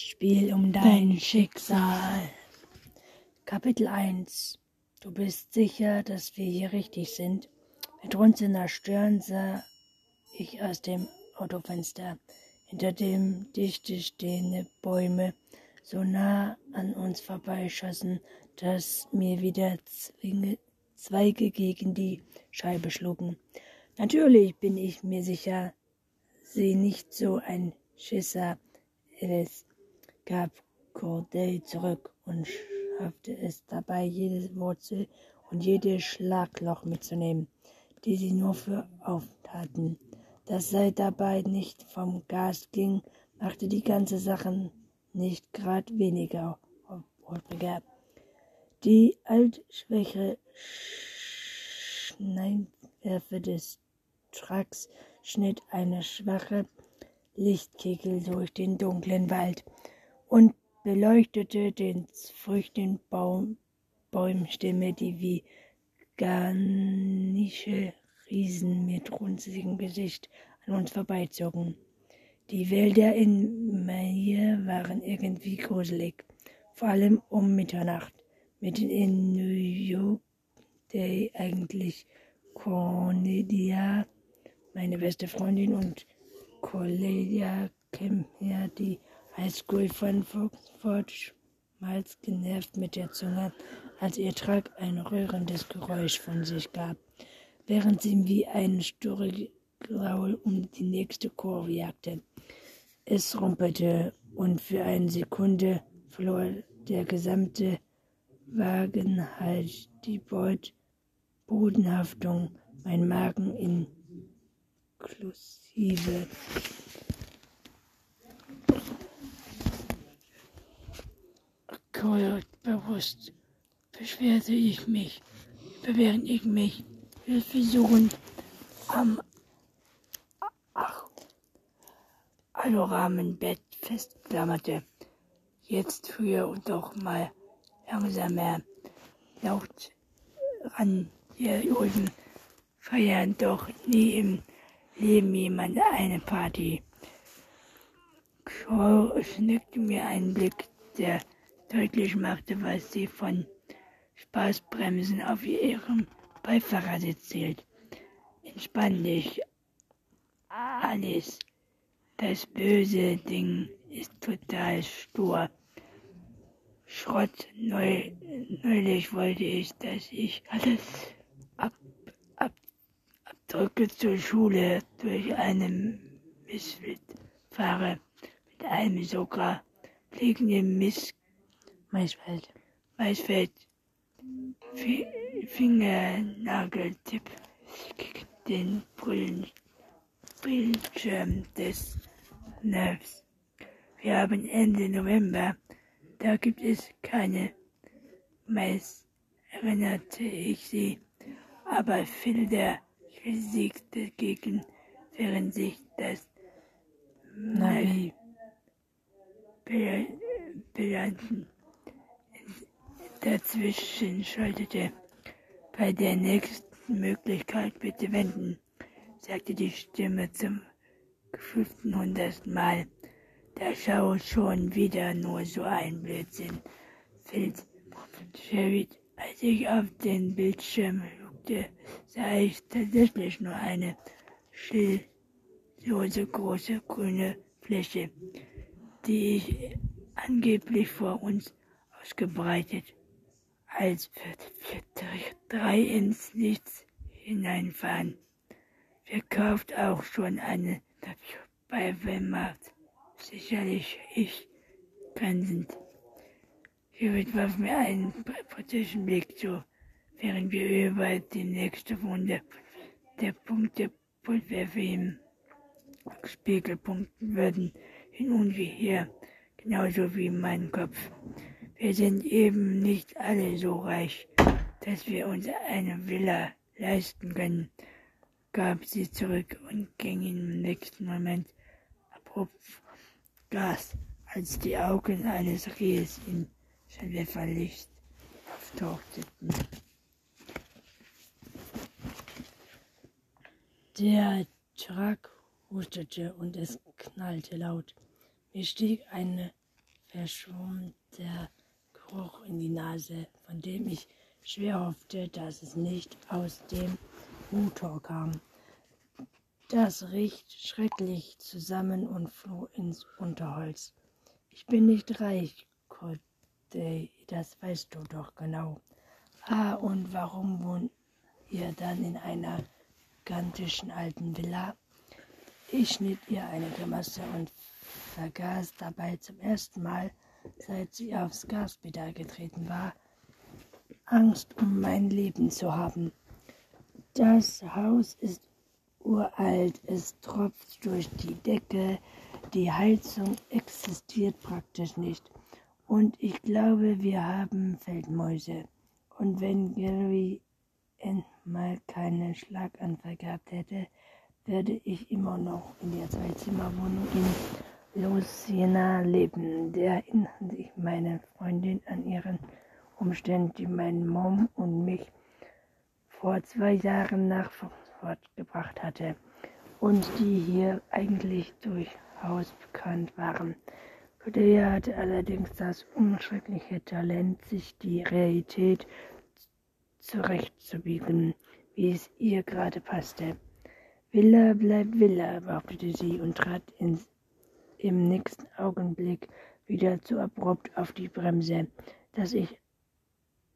Spiel um dein Schicksal. Kapitel 1 Du bist sicher, dass wir hier richtig sind? Mit runzelnder Stirn sah ich aus dem Autofenster, hinter dem dichte stehende Bäume so nah an uns vorbeischossen, dass mir wieder Zwinge, Zweige gegen die Scheibe schlugen. Natürlich bin ich mir sicher, sie nicht so ein Schisser ist, gab Corday zurück und schaffte es dabei, jede Wurzel und jedes Schlagloch mitzunehmen, die sie nur für auftaten. Dass sei dabei nicht vom Gas ging, machte die ganze Sache nicht grad weniger holpriger. Die altschwäche Schneidwerfe des Trucks schnitt eine schwache Lichtkegel durch den dunklen Wald und beleuchtete den früchten Baum, Bäumstämme, die wie garnische Riesen mit runzligem Gesicht an uns vorbeizogen. Die Wälder in Maine waren irgendwie gruselig, vor allem um Mitternacht, mitten in New York, der eigentlich Cornelia, meine beste Freundin und Cornelia Kemper, die Highschool von Foxford, schmalz genervt mit der Zunge, als ihr Truck ein rührendes Geräusch von sich gab, während sie wie ein Sturgegraul um die nächste Kurve jagte. Es rumpelte und für eine Sekunde verlor der gesamte Wagen halt die Beut Bodenhaftung, mein Magen inklusive. Bewusst beschwerte ich mich, während ich mich versuchen am Ach, festklammerte. Jetzt früher und doch mal langsamer laut ran. Wir Juden feiern doch nie im Leben jemand eine Party. Kroll schnickte mir einen Blick, der deutlich machte, was sie von Spaßbremsen auf ihrem Beifahrersitz zählt. Entspann dich, Alice. Das böse Ding ist total stur. Schrott. Neu, neulich wollte ich, dass ich alles ab, ab, abdrücke zur Schule durch einen Missfit fahre. Mit einem sogar fliegenden Miss Maisfeld. Maisfeld. Fingernageltipp gegen den Brillen, Bildschirm des Nervs. Wir haben Ende November, da gibt es keine Mais, erinnerte ich sie, aber viel der Physik dagegen, während sich das Navi Bilanzen dazwischen schaltete. Bei der nächsten Möglichkeit bitte wenden, sagte die Stimme zum fünften hundertsten Mal. Da schaut schon wieder nur so ein Blödsinn. Fällt Sherrit, als ich auf den Bildschirm guckte, sah ich tatsächlich nur eine schilllose große grüne Fläche, die ich angeblich vor uns ausgebreitet als wir drei ins Nichts hineinfahren. Verkauft auch schon eine bei Walmart. Sicherlich ich grinsend. Hiermit warf mir einen britischen Blick zu, während wir über die nächste Runde der Punkte Pulverwerfe im Spiegel punkten würden, hin und her, genauso wie mein Kopf. Wir sind eben nicht alle so reich, dass wir uns eine Villa leisten können, gab sie zurück und ging im nächsten Moment abrupt Gas, als die Augen eines Rehs in Scheinwerferlicht auftauchten. Der Truck hustete und es knallte laut. Mir stieg eine verschwumm der Geruch in die Nase, von dem ich schwer hoffte, dass es nicht aus dem Motor kam. Das riecht schrecklich zusammen und floh ins Unterholz. Ich bin nicht reich, Corday, das weißt du doch genau. Ah, und warum wohnt ihr dann in einer gigantischen alten Villa? Ich schnitt ihr eine Grimasse und vergaß dabei zum ersten Mal, seit sie aufs Gaspedal getreten war, Angst um mein Leben zu haben. Das Haus ist uralt, es tropft durch die Decke, die Heizung existiert praktisch nicht. Und ich glaube, wir haben Feldmäuse. Und wenn Gary mal keinen Schlaganfall gehabt hätte, würde ich immer noch in der Zweizimmerwohnung in Louisiana leben. Da erinnern sich meine Freundin an ihren Umständen, die meine Mom und mich vor zwei Jahren nach Frankfurt gebracht hatte und die hier eigentlich durchaus bekannt waren. Cordelia hatte allerdings das unschreckliche Talent, sich die Realität zurechtzubiegen, wie es ihr gerade passte. Villa bleibt Villa, behauptete sie und trat ins, im nächsten Augenblick wieder zu abrupt auf die Bremse, dass ich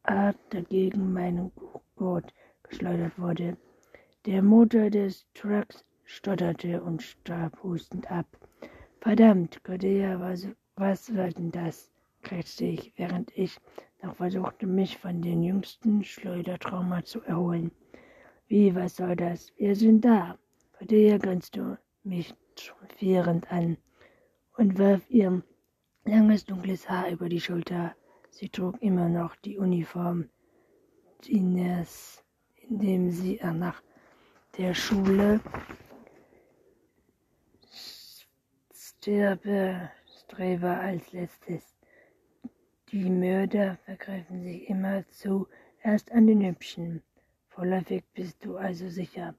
Art dagegen meinen Gurt geschleudert wurde. Der Motor des Trucks stotterte und starb hustend ab. Verdammt, Cordelia, was, was war denn das? krächzte ich, während ich noch versuchte, mich von den jüngsten Schleudertrauma zu erholen. Wie, was soll das? Wir sind da. Cordelia grinste mich triumphierend an und warf ihr langes dunkles Haar über die Schulter. Sie trug immer noch die Uniform Ines, indem sie nach der Schule Streber als letztes. Die Mörder vergreifen sich immer zuerst an den Hübschen. Vorläufig bist du also sicher.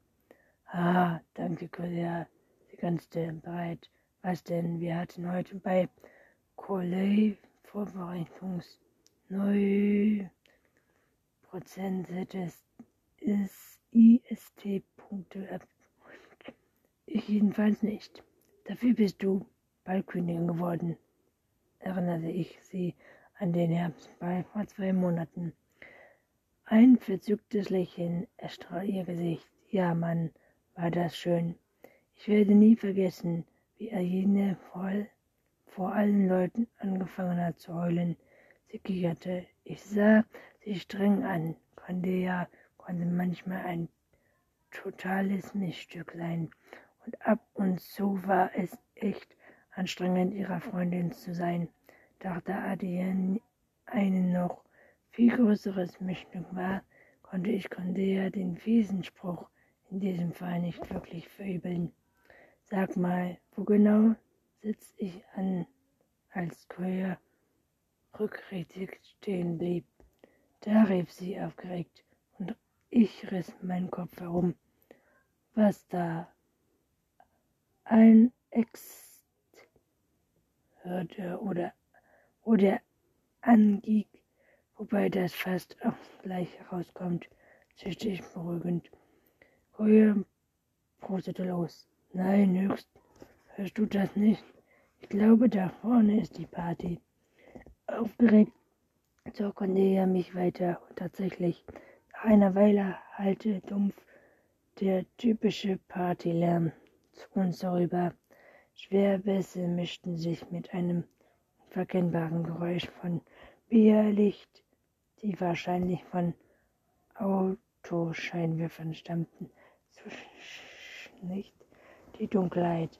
Ah, danke, Cordelia. Sie grinste breit. Was denn? Wir hatten heute bei Coley Vorbereitungs neu Prozent des ist IST-Punkte ab. Ich jedenfalls nicht. Dafür bist du Ballkönigin geworden, erinnerte ich sie an den Herbstball vor zwei Monaten. Ein verzücktes Lächeln erstrahlt ihr Gesicht. Ja, Mann, war das schön. Ich werde nie vergessen, wie er jene voll vor allen Leuten angefangen hat zu heulen. Sie kicherte. Ich sah sie streng an. Cordelia konnte manchmal ein totales Missstück sein. Und ab und zu war es echt anstrengend, ihrer Freundin zu sein. Doch da Adrian ein noch viel größeres Missstück war, konnte ich Cordelia den fiesen Spruch in diesem Fall nicht wirklich verübeln. Sag mal, wo genau sitz ich an, als Koya rückrätig stehen blieb? Da rief sie aufgeregt und ich riss meinen Kopf herum. Was da? Ein Ex hörte oder, oder angieg, wobei das fast auch gleich herauskommt, zischte ich beruhigend. Koya prostete los. Nein, höchst. Hörst du das nicht? Ich glaube, da vorne ist die Party. Aufgeregt zog Cornelia mich weiter und tatsächlich, nach einer Weile hallte dumpf der typische Partylärm zu uns herüber. Schwerbässe mischten sich mit einem unverkennbaren Geräusch von Bierlicht, die wahrscheinlich von Autoscheinwerfern stammten. So nicht die Dunkelheit.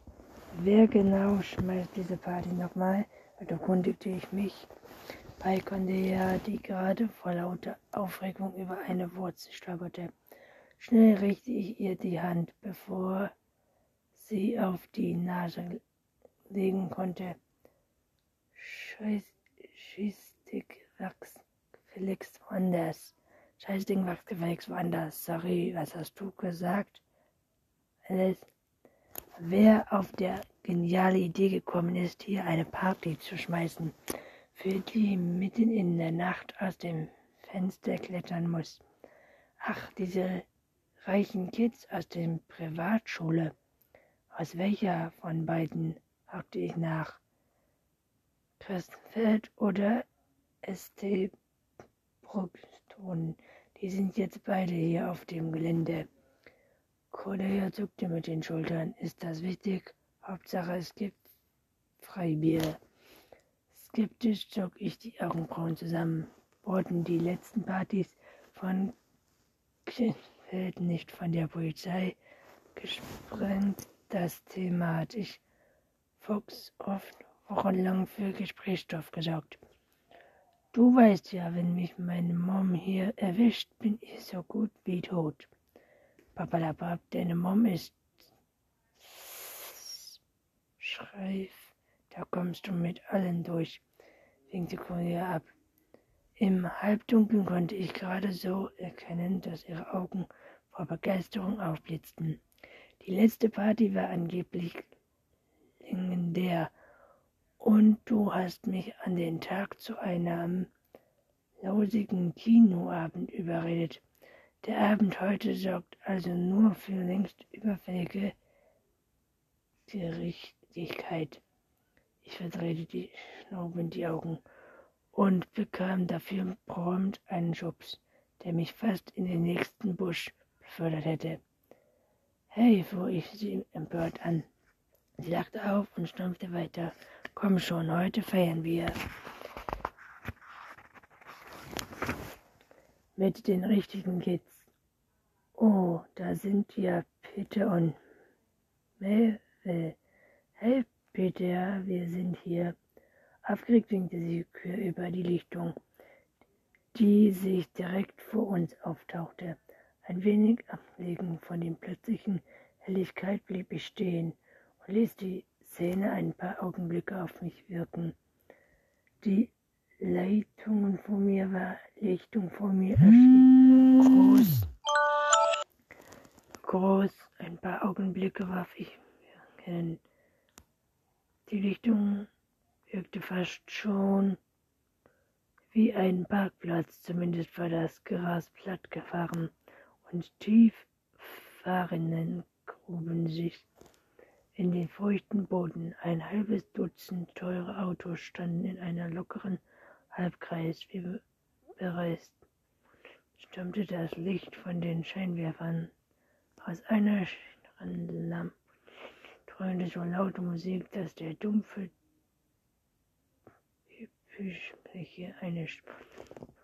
Wer genau schmeißt diese Party nochmal? erkundigte ich mich bei Cordelia, die gerade vor lauter Aufregung über eine Wurzel stolperte. Schnell richtete ich ihr die Hand, bevor sie auf die Nase legen konnte. Scheißding wachs gefälligst woanders. Scheißding wachs gefälligst woanders. Sorry, was hast du gesagt? Alice? Wer auf der geniale Idee gekommen ist, hier eine Party zu schmeißen, für die mitten in der Nacht aus dem Fenster klettern muss. Ach, diese reichen Kids aus der Privatschule. Aus welcher von beiden? fragte ich nach. Christenfeld oder St. Bruxton. Die sind jetzt beide hier auf dem Gelände. Cordelia zuckte mit den Schultern. Ist das wichtig? Hauptsache, es gibt Freibier. Skeptisch zog ich die Augenbrauen zusammen. Wurden die letzten Partys von Kirchfeld nicht von der Polizei gesprengt? Das Thema hatte ich Fuchs oft wochenlang für Gesprächsstoff gesorgt. Du weißt ja, wenn mich meine Mom hier erwischt, bin ich so gut wie tot. Papalapap, deine Mom ist Schreif, da kommst du mit allen durch, winkte Cornelia ab. Im Halbdunkeln konnte ich gerade so erkennen, dass ihre Augen vor Begeisterung aufblitzten. Die letzte Party war angeblich legendär und du hast mich an den Tag zu einem lausigen Kinoabend überredet. Der Abend heute sorgt also nur für längst überfällige Gerechtigkeit. Ich verdrehte die schnaubend die Augen und bekam dafür prompt einen Schubs, der mich fast in den nächsten Busch befördert hätte. Hey, fuhr ich sie empört an. Sie lachte auf und stampfte weiter. Komm schon, heute feiern wir. Mit den richtigen Kids. Oh, da sind ja Peter und Melville. Hey, Peter, wir sind hier. Aufgeregt winkte sie über die Lichtung, die sich direkt vor uns auftauchte. Ein wenig abgelegen von der plötzlichen Helligkeit blieb ich stehen und ließ die Szene ein paar Augenblicke auf mich wirken. Die Leitung vor mir war, Lichtung vor mir erschien groß, groß. Ein paar Augenblicke warf ich hin. Die Lichtung wirkte fast schon wie ein Parkplatz, zumindest war das Gras platt gefahren und tief fahrenden gruben sich in den feuchten Boden. Ein halbes Dutzend teure Autos standen in einer lockeren Halbkreis, bereist. Stürmte das Licht von den Scheinwerfern. Aus einer Lampe dröhnte so laute Musik, dass der dumpfe Fischfläche eines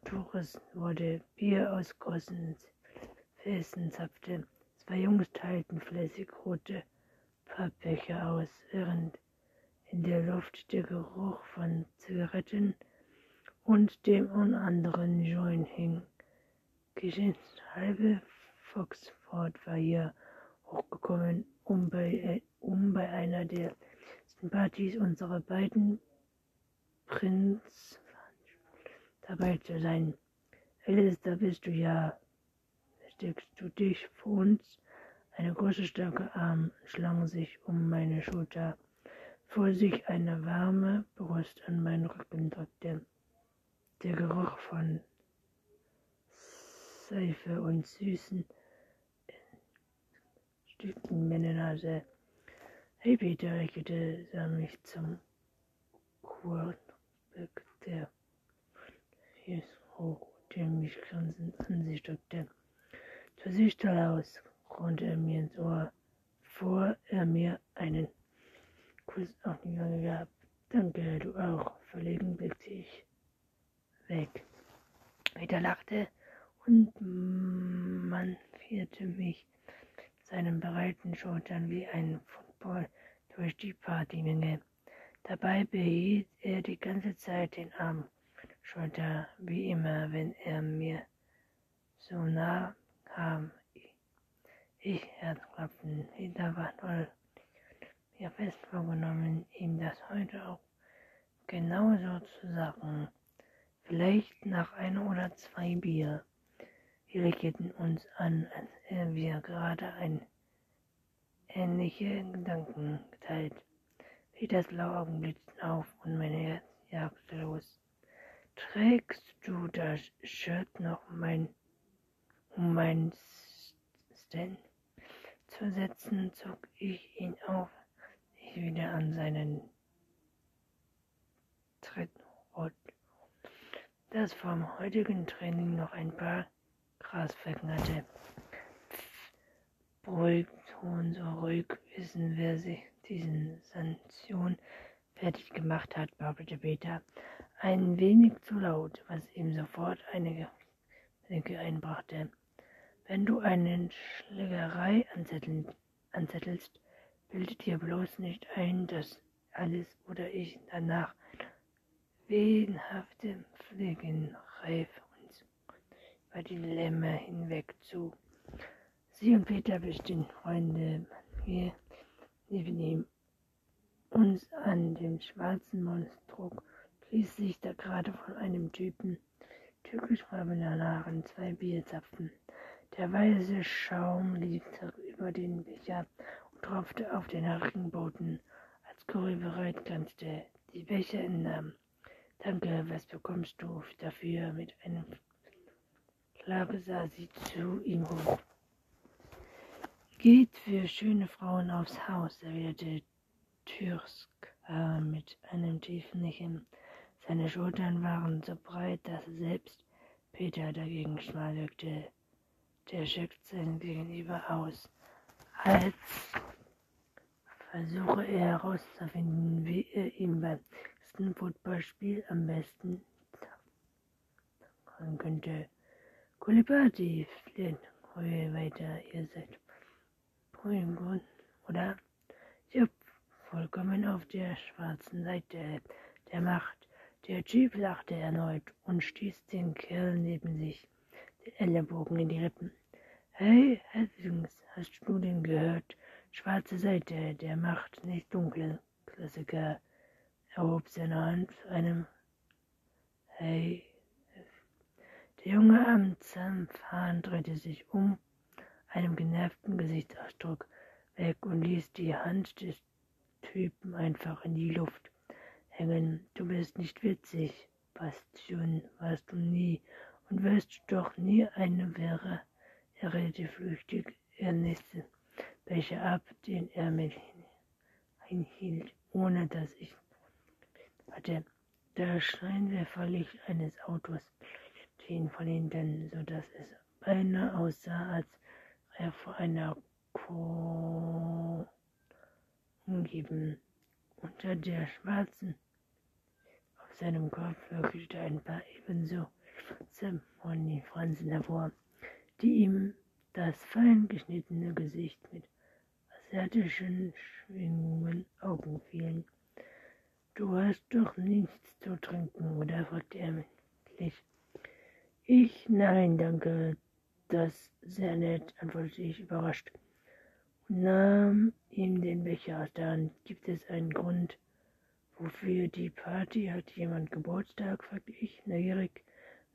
Tuches wurde. Bier aus großen Felsen zapfte. Zwei Jungs teilten fleißig rote Pappbecher aus, während in der Luft der Geruch von Zigaretten und dem anderen Joint hing. Geschätzt halbe Foxford war hier hochgekommen, um bei, äh, um bei einer der Partys unserer beiden Prinz dabei zu sein. Alice, da bist du ja. Steckst du dich vor uns? Eine große, starke Arm schlang sich um meine Schulter, vor sich eine warme Brust an meinen Rücken drückte. Der Geruch von Seife und süßen Stücken meine Nase. Hey Peter, lächelte, sah mich zum Quartback, der hier hoch, der mich grinsend an sich drückte. Du siehst toll aus, raunte er mir ins Ohr, bevor er mir einen Kuss auf die Wange gab. Danke, du auch. Verlegen blickte ich weg. Peter lachte und man führte mich seinen breiten Schultern wie ein Football durch die Partymenge. Dabei behielt er die ganze Zeit den Arm Schulter, wie immer, wenn er mir so nah kam. Ich Herzklopfen, Peter war toll. Mir fest vorgenommen, ihm das heute auch genauso zu sagen. Vielleicht nach ein oder zwei Bier. Wir lächelten uns an, als wir gerade ein ähnliche Gedanken geteilt. Peters blaue Augen blitzten auf und mein Herz jagte los. Trägst du das Shirt noch mein, um mein Stand zu setzen, zog ich ihn auf, ich wieder an seinen Trettrot, das vom heutigen Training noch ein paar Grasflecken hatte. Beruhigt und so ruhig wissen, wer sich diesen Sanktion fertig gemacht hat, babelte Peter. Ein wenig zu laut, was ihm sofort einige Blicke einbrachte. Wenn du eine Schlägerei anzettelst, bildet dir bloß nicht ein, dass alles oder ich danach wehenhafte Pflegen reif uns über die Lämmer hinweg zu. Sie und Peter bestehen Freunde. Wir ihm uns an dem schwarzen Monstruk ließ sich da gerade von einem Typen türkischfarbener Haaren zwei Bierzapfen. Der weiße Schaum lief über den Becher und tropfte auf den harten Boden, als Cory bereit tanzte. Die Becher entnahm. Danke, was bekommst du dafür? Mit einem Schlag sah sie zu ihm hoch. Geht für schöne Frauen aufs Haus, erwiderte Türsk äh, mit einem tiefen Lächeln. Seine Schultern waren so breit, dass selbst Peter dagegen schmal wirkte. Der schickt sein Gegenüber aus, als versuche er herauszufinden, wie er ihm beim nächsten Footballspiel am besten kommen könnte. Kulibati, fliehen, weiter, ihr seid Grün, oder? Jupp, vollkommen auf der schwarzen Seite der Macht. Der Typ lachte erneut und stieß den Kerl neben sich, den Ellenbogen in die Rippen. Hey, Hastings, hast du den gehört? Schwarze Seite der Macht, nicht dunkle. Klassiker. Er hob seine Hand zu einem Hey. Der junge Amtsanfahn drehte sich um einem genervten Gesichtsausdruck weg und ließ die Hand des Typen einfach in die Luft hängen. Du bist nicht witzig, Bastion, warst du nie und wirst doch nie eine wäre. Er redete flüchtig, er nächste Becher ab, den er mit hinhielt, ohne dass ich hatte. Der Scheinwerferlicht eines Autos ihn von hinten, so dass es beinahe aussah, als er vor einer Kuh umgeben. Unter der schwarzen auf seinem Kopf leuchtete ein paar ebenso schwarze Franzen hervor, die ihm das fein geschnittene Gesicht mit asiatischen Schwingungen Augen fielen. Du hast doch nichts zu trinken, oder? fragte er mich. Ich, nein, danke, das sehr nett, antwortete ich überrascht und nahm ihm den Becher aus der Hand. Gibt es einen Grund, wofür die Party? Hat jemand Geburtstag? fragte ich neugierig,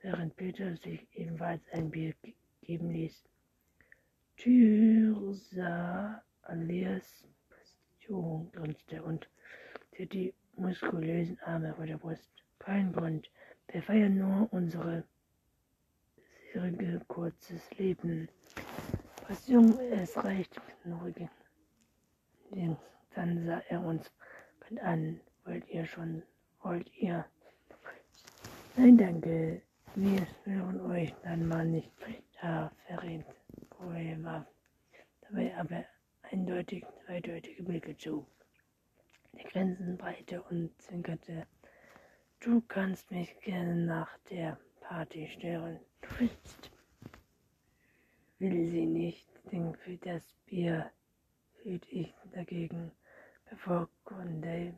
während Peter sich ebenfalls ein Bier geben ließ. Tyrsa alias Bastion grinste und zieht die muskulösen Arme vor der Brust. Kein Grund. Wir feiern nur unsere bisherige kurzes Leben. Was jung es reicht, knurrige. Dann sah er uns an. Wollt ihr schon? Wollt ihr? Nein, danke. Wir hören euch dann mal nicht. Da verrät war dabei aber eindeutig zweideutige Blicke zu. Der Grenzen und zwinkerte. Du kannst mich gerne nach der Party stören. Du willst. Will sie nicht, denn für das Bier hielt ich dagegen, bevor Conde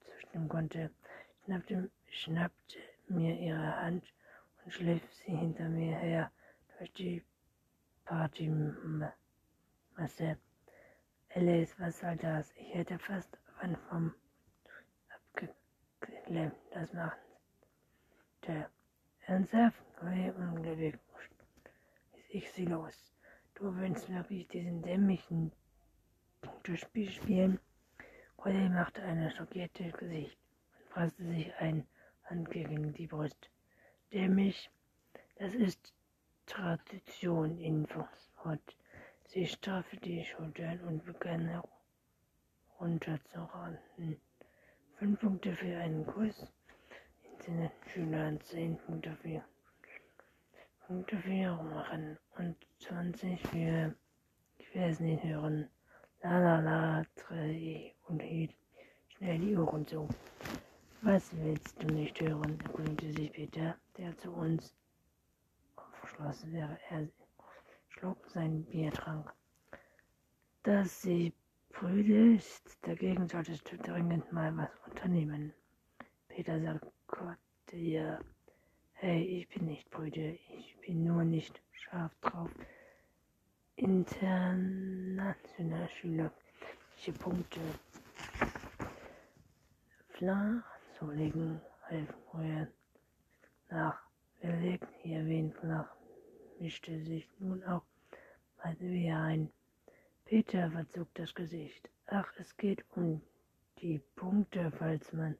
zustimmen konnte, schnappte, schnappte mir ihre Hand und schliff sie hinter mir her durch die Partymasse. Alice, was soll das? Ich hätte fast von vom abgeklemmt. Das machen der ernsthaft neue unglücklich ist ich sie los. Du willst wirklich diesen dämlichen Punktespiel spielen? Polly machte ein schockiertes Gesicht und presste sich ein Hand gegen die Brust. Dämlich, das ist Tradition in Foxford. Sie straffte die Schultern und begann herunterzuraten. Fünf Punkte für einen Kuss in Schülern, zehn Punkte für Punkte für machen und 20 für ich will es nicht hören. La la la, dreh und hielt schnell die Ohren zu. Was willst du nicht hören? erkundigte sich Peter, der zu uns aufgeschlossen wäre. Er sein Biertrank. Dass sie prüde dagegen solltest du dringend mal was unternehmen. Peter sagte ja, hey, ich bin nicht prüde, ich bin nur nicht scharf drauf. International Schüler, welche Punkte flach zu legen, half vorher nach. Wir legten hier wen flach, mischte sich nun auch mal wieder ein. Peter verzog das Gesicht. Ach, es geht um die Punkte, falls man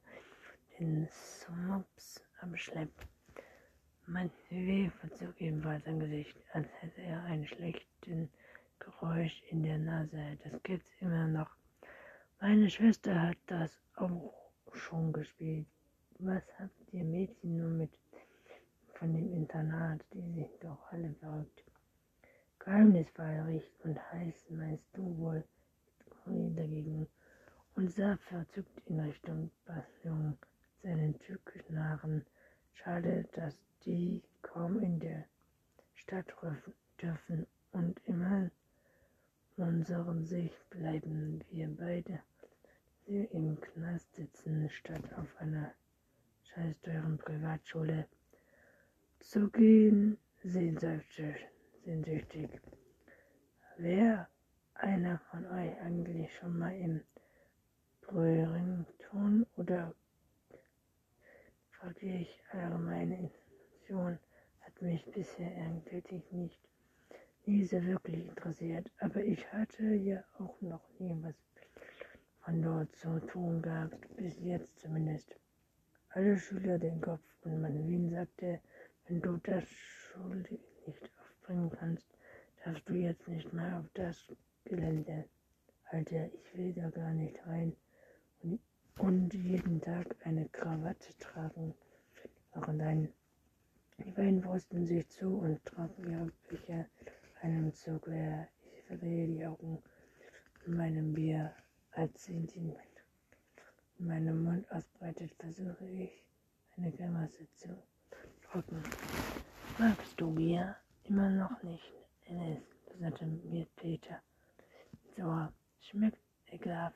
den Smops abschleppt. Mein W verzog ebenfalls sein Gesicht, als hätte er ein schlechtes Geräusch in der Nase. Das gibt's immer noch. Meine Schwester hat das auch schon gespielt. Was habt ihr Mädchen nur mit von dem Internat? Die sind doch alle verrückt. Geheimnisvoll und heiß, meinst du wohl? dagegen und sah verzückt in Richtung Passion seinen türkischen Haaren. Schade, dass die kaum in der Stadt dürfen und immer unserem Sicht bleiben wir beide sie im Knast sitzen, statt auf einer scheißteuren Privatschule zu gehen, sehnsüchtig. Sehnsüchtig. Wer einer von euch eigentlich schon mal im Brürington oder fragte ich allgemeine Institution hat mich bisher endgültig nicht nie so wirklich interessiert, aber ich hatte ja auch noch nie was von dort zu tun gehabt, bis jetzt zumindest. Alle Schüler den Kopf und Manwin sagte, wenn du das Schule nicht aufbringen kannst, darfst du jetzt nicht mehr auf das Gelände. Alter, ich will da gar nicht rein und, und jeden Tag eine Krawatte tragen. Waren dein die beiden wussten sich zu und tranken ihre Bücher einem Zug leer. Ich verdrehe die Augen in meinem Bier als sie in meinem Mund ausbreitet, versuche ich, eine Grimasse zu drücken. Magst du Bier? Immer noch nicht, Alice, sagte Peter. So, schmeckt ekelhaft.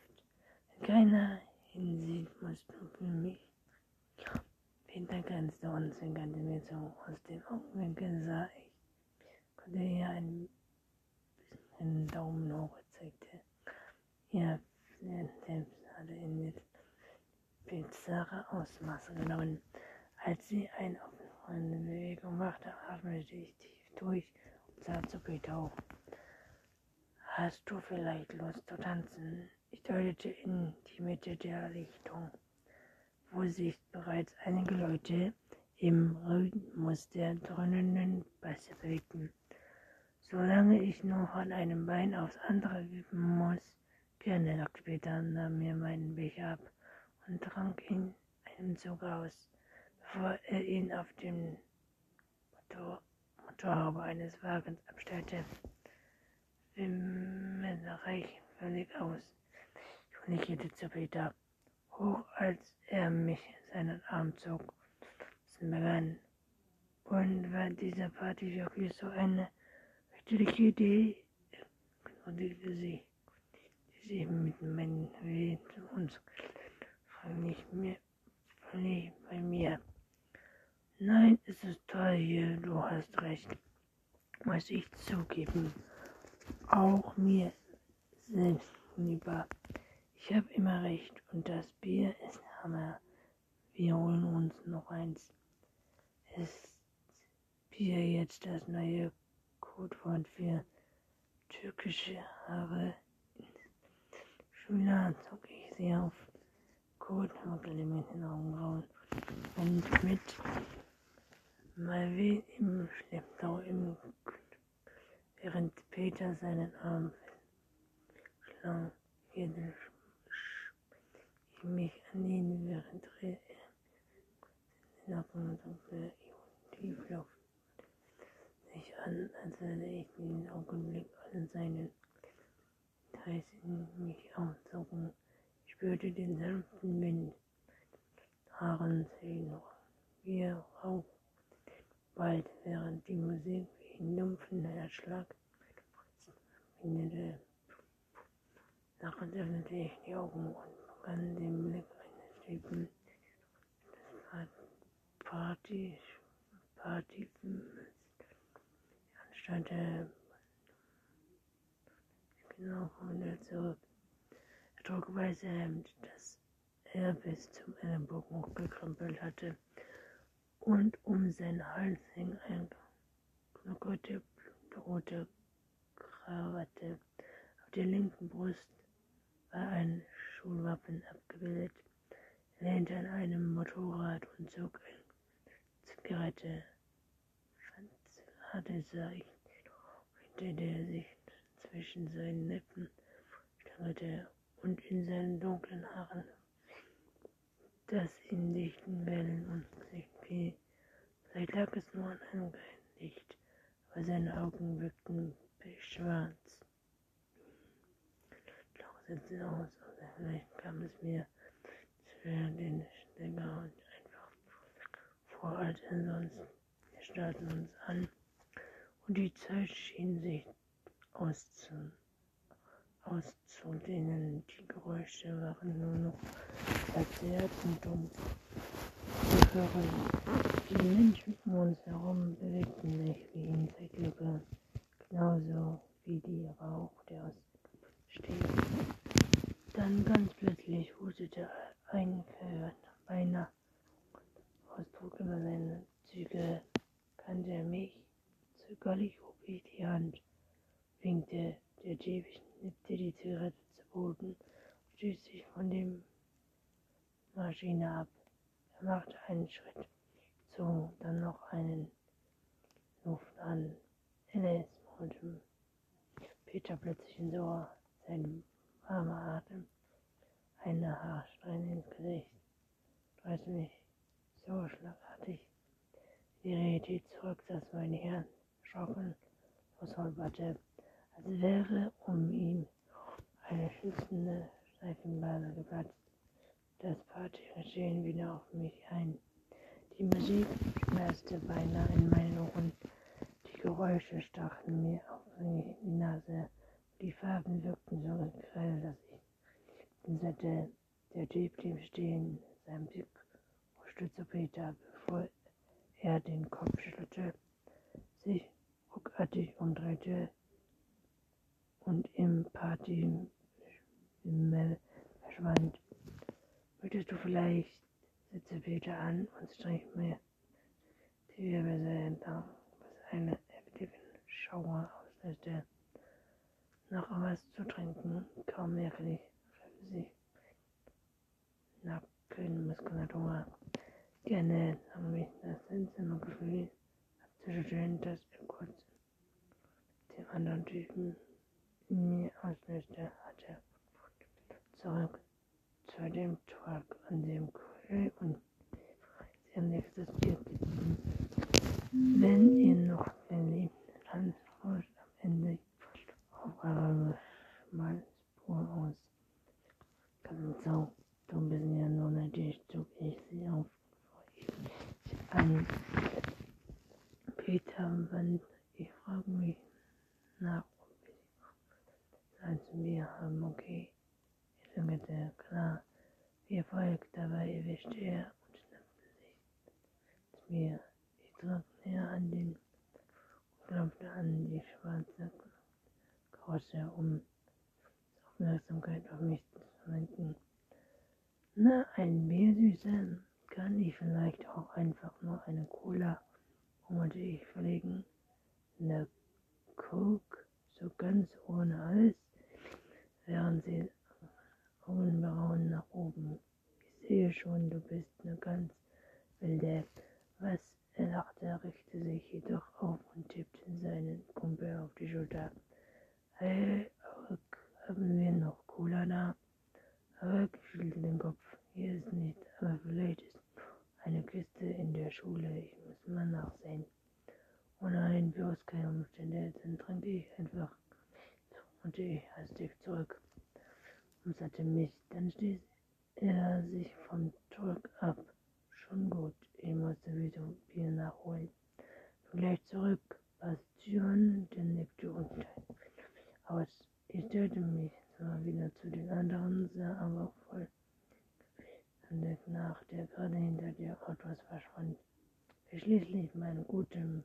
In keiner Hinsicht musst du für mich. Peter grinste und zwinkerte mir zu. Aus dem Augenwinkel sah ich, konnte er einen, einen Daumen hoch zeigte. Ja, selbst hatte in mit bizarre Ausmaße genommen. Als sie eine offene Bewegung machte, atmete ich tief durch und sah zu Peter. Hast du vielleicht Lust zu tanzen? Ich deutete in die Mitte der Lichtung, wo sich bereits einige Leute im Rhythmus der dröhnenden Bässe bewegten. Solange ich noch an einem Bein aufs andere wippen muss, Gerne sagte Peter, nahm mir meinen Becher ab und trank ihn einem Zug aus, bevor er ihn auf dem Motor Motorhaube eines Wagens abstellte. Wimmelreich völlig aus. Ich kommunizierte zu Peter, hoch als er mich seinen Arm zog. Es begann. Und war diese Party wirklich so eine richtige Idee? erkundigte sie sie mit meinen Wehen und frag nicht mehr völlig bei mir. Nein, es ist toll hier, du hast recht, muss ich zugeben. Auch mir selbst lieber. Ich habe immer recht und das Bier ist Hammer. Wir holen uns noch eins. Ist Bier jetzt das neue Codewort für türkische Haare? Schüler zog ich sie auf. Mit den Augenbrauen und mit Malvin im Schlepptau im während Peter seinen Arm schlang, hielt ich mich an ihn, während er den Nacken dunkle Tiefluft sich an, als würde ich den Augenblick an seinen Teils in mich aufzogen. Ich spürte den sanften Wind, Haaren noch, wie Rauch, bald während die Musik wie ein dumpfen Herzschlag mindete. Nachher öffnete ich die Augen und begann den Blick eines Typen des Party, Party, anstatt der genau wieder zurück. Er trug weiße Hemd, das er bis zum Ellenbogen hochgekrempelt hatte, und um seinen Hals hing ein knuckerte rote Krawatte. Auf der linken Brust war ein Schulwappen abgebildet. Er lehnte an einem Motorrad und zog eine Zigarette. Hatte sah ich, hinter der sich zwischen seinen Lippen stangelte und in seinen dunklen Haaren, das in dichten Wellen und Gesicht fiel. Vielleicht lag es nur an einem Licht, aber seine Augen wirkten schwarz. Doch setzte aus, oder vielleicht kam es mir zwischen den länger und einfach vor als ansonsten. Wir starrten uns an und die Zeit schien sich auszu, auszudehnen. Die Geräusche waren nur noch verzerrt und hören. Die Menschen um uns herum bewegten sich wie in Zeitlupe, genauso wie die Rauch, der aus steht. Dann ganz plötzlich hustete ein beinahe Ausdruck über seine Züge, kannte er mich, zögerlich hob ich die Hand winkte. Der Jeep schnippte die Zigarette zu Boden stieß sich von der Maschine ab. Er machte einen Schritt zu, dann noch einen Luft an. Alice, murmelte Peter plötzlich ins Ohr, sein warmer Atem, eine Haarsträhne ins Gesicht, streute mich so schlagartig die Realität zurück, dass meine Herren schrocken, losholperte als wäre um ihn eine schützende Streifenbahn geplatzt. Das Partygeschehen wieder auf mich ein. Die Musik schmerzte beinahe in meinen Ohren. Die Geräusche stachen mir auf die Nase. Die Farben wirkten so grell, dass ich blinzelte. Der Jeep blieb stehen. Sein Blick stützte Peter, bevor er den Kopf schüttelte, sich ruckartig umdrehte und im Party verschwand. Möchtest du vielleicht, setzte Peter an und strich mir die Wirbelsäule entlang, bis eine heftige Schauer auslöste. Noch was zu trinken, kaum merklich, schöpfte sich Nackenmuskulatur. Gerne haben mich das seltsame Gefühl abzuschütteln, dass er kurz dem anderen Typen mir auslöste, hatte zurück zu dem Tag, an dem Kohl und Bier gegeben. Wenn ihr noch verliebt, dann rauscht am Ende auf eure Schmalspur aus. Ganz so, du bist ja nur natürlich, zog ich sie auf an. Peter, wenn ich frage mich nach als wir haben, okay, ich zögerte, klar, wie Erfolg, dabei erwischte er und schnappte sich zu mir. Ich drückte näher an den und klopfte an die schwarze Karosse, um Aufmerksamkeit auf mich zu lenken. Na, ein Bier, Süße, kann ich vielleicht auch einfach nur eine Cola, murmelte ich verlegen. Eine Coke, so ganz ohne Hals während sie unberauen du bist eine ganz wilde. Was? Er lachte, richtete sich jedoch auf und tippte seinen Kumpel auf die Schulter. Hey, Arik, haben wir noch Cola da? Arik schüttelte den Kopf. Hier ist nicht, aber vielleicht ist eine Kiste in der Schule. Ich muss mal nachsehen. Oh nein, bloß keine Umstände, dann trinke ich einfach. Und ich hastig zurück. Und sagte mich, dann stieß er sich vom Truck ab. Schon gut, ich musste wieder Bier nachholen. Gleich zurück, Bastion, der nickte unten aus. Ich stellte mich zwar wieder zu den anderen, sah aber voll nach, der gerade hinter der Autos verschwand. Schließlich meine guten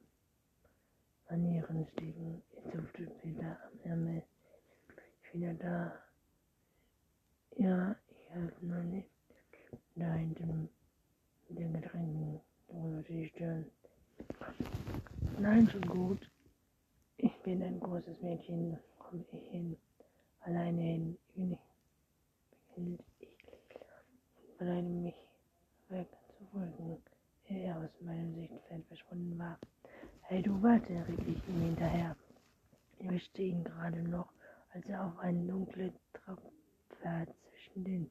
Manieren stiegen. Ich zupfte Peter am Ärmel. Ich wieder da. Ja, ich helfe nur nicht. Da hinten mit den Getränken ohne die stören. Nein, schon gut. Ich bin ein großes Mädchen, komme ich hin. Alleine hin. Ich bin nicht. Ich alleine mich wegzufolgen, er aus meinem Sichtfeld verschwunden war. Hey, du warte, rief ich ihm hinterher. Ich erwischte ihn gerade noch, als er auf einen dunklen Trampfpfad zwischen den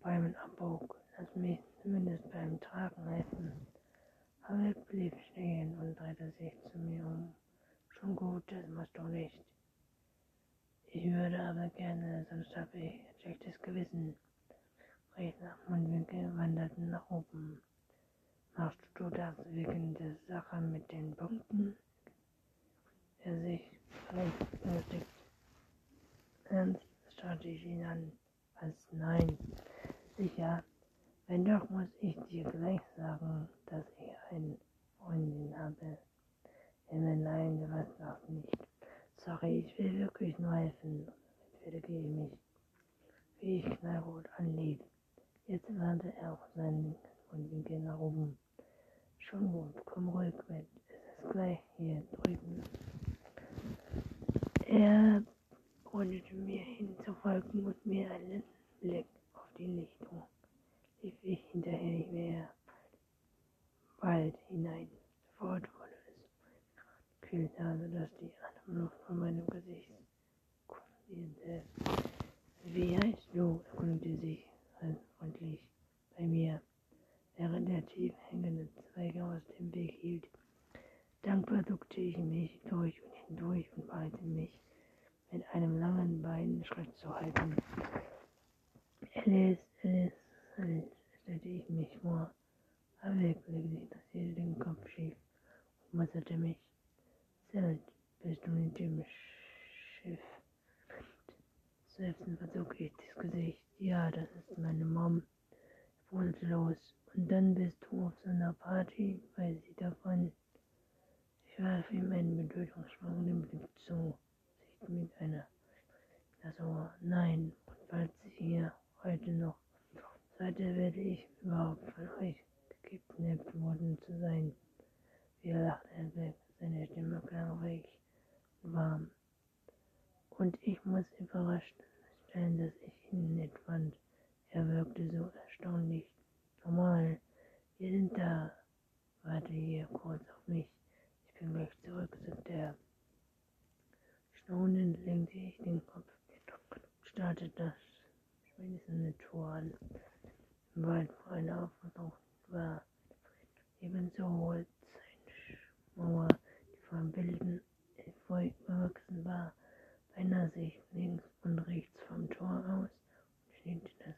Bäumen abbog. Lass mich zumindest beim Tragen helfen. Aber er blieb stehen und drehte sich zu mir um. Schon gut, das musst du nicht. Ich würde aber gerne, sonst habe ich ein schlechtes Gewissen. Redner Mundwinkel wanderten nach oben. Machst du das wegen der Sache mit den Punkten? Er sich belustigt. Ernst starrte ich ihn an, als nein. Sicher, wenn doch, muss ich dir gleich sagen, dass ich eine Freundin habe. Immer nein, was noch nicht. Sorry, ich will wirklich nur helfen, entschuldige ich mich, wie ich knallrot anlief. Jetzt wandte er auf seinen Mundwinkel nach oben. Schon gut, komm ruhig mit. Es ist gleich hier drüben. Er begründete mir hinzufolgen und mir einen Blick auf die Lichtung. Lief ich hinterher nicht mehr bald hinein. Sofort es kühlter, sodass die Atemluft von meinem Gesicht kundierte. Wie heißt du? erkundigte sich freundlich bei mir, während er tief hängende Zweige aus dem Weg hielt. Dankbar duckte ich mich durch und hindurch und beeilte mich, mit einem langen Bein Schritt zu halten. Alice, Alice, Alice, stellte ich mich vor. Avec legte interessiert den Kopf schief und musterte mich. Zelt, bist du mit dem Schiff? Seufzend verzog ich das Gesicht. Ja, das ist meine Mom. Brüllte los. Und dann bist du auf so einer Party, weiß ich davon. Ich warf ihm einen bedeutungsschwangeren Blick zu, sich mit einer Ohr. Nein, und falls ich hier heute noch seitdem werde ich überhaupt von euch gekidnappt worden zu sein. Wie lachte er weg, seine Stimme klang ruhig warm. Und ich muss überrascht feststellen, dass ich ihn nett fand. Er wirkte so erstaunlich normal. Wir sind da. Warte hier kurz auf mich. Ich bin gleich zurück, sagte er. Staunend lenkte ich den Kopf und starrte das schwindende Tor an. Im Wald, wo eine aufgetaucht war, ebenso hohe von billigen Erfolg bewachsen war, beinahe sich links und rechts vom Tor aus und schnitt das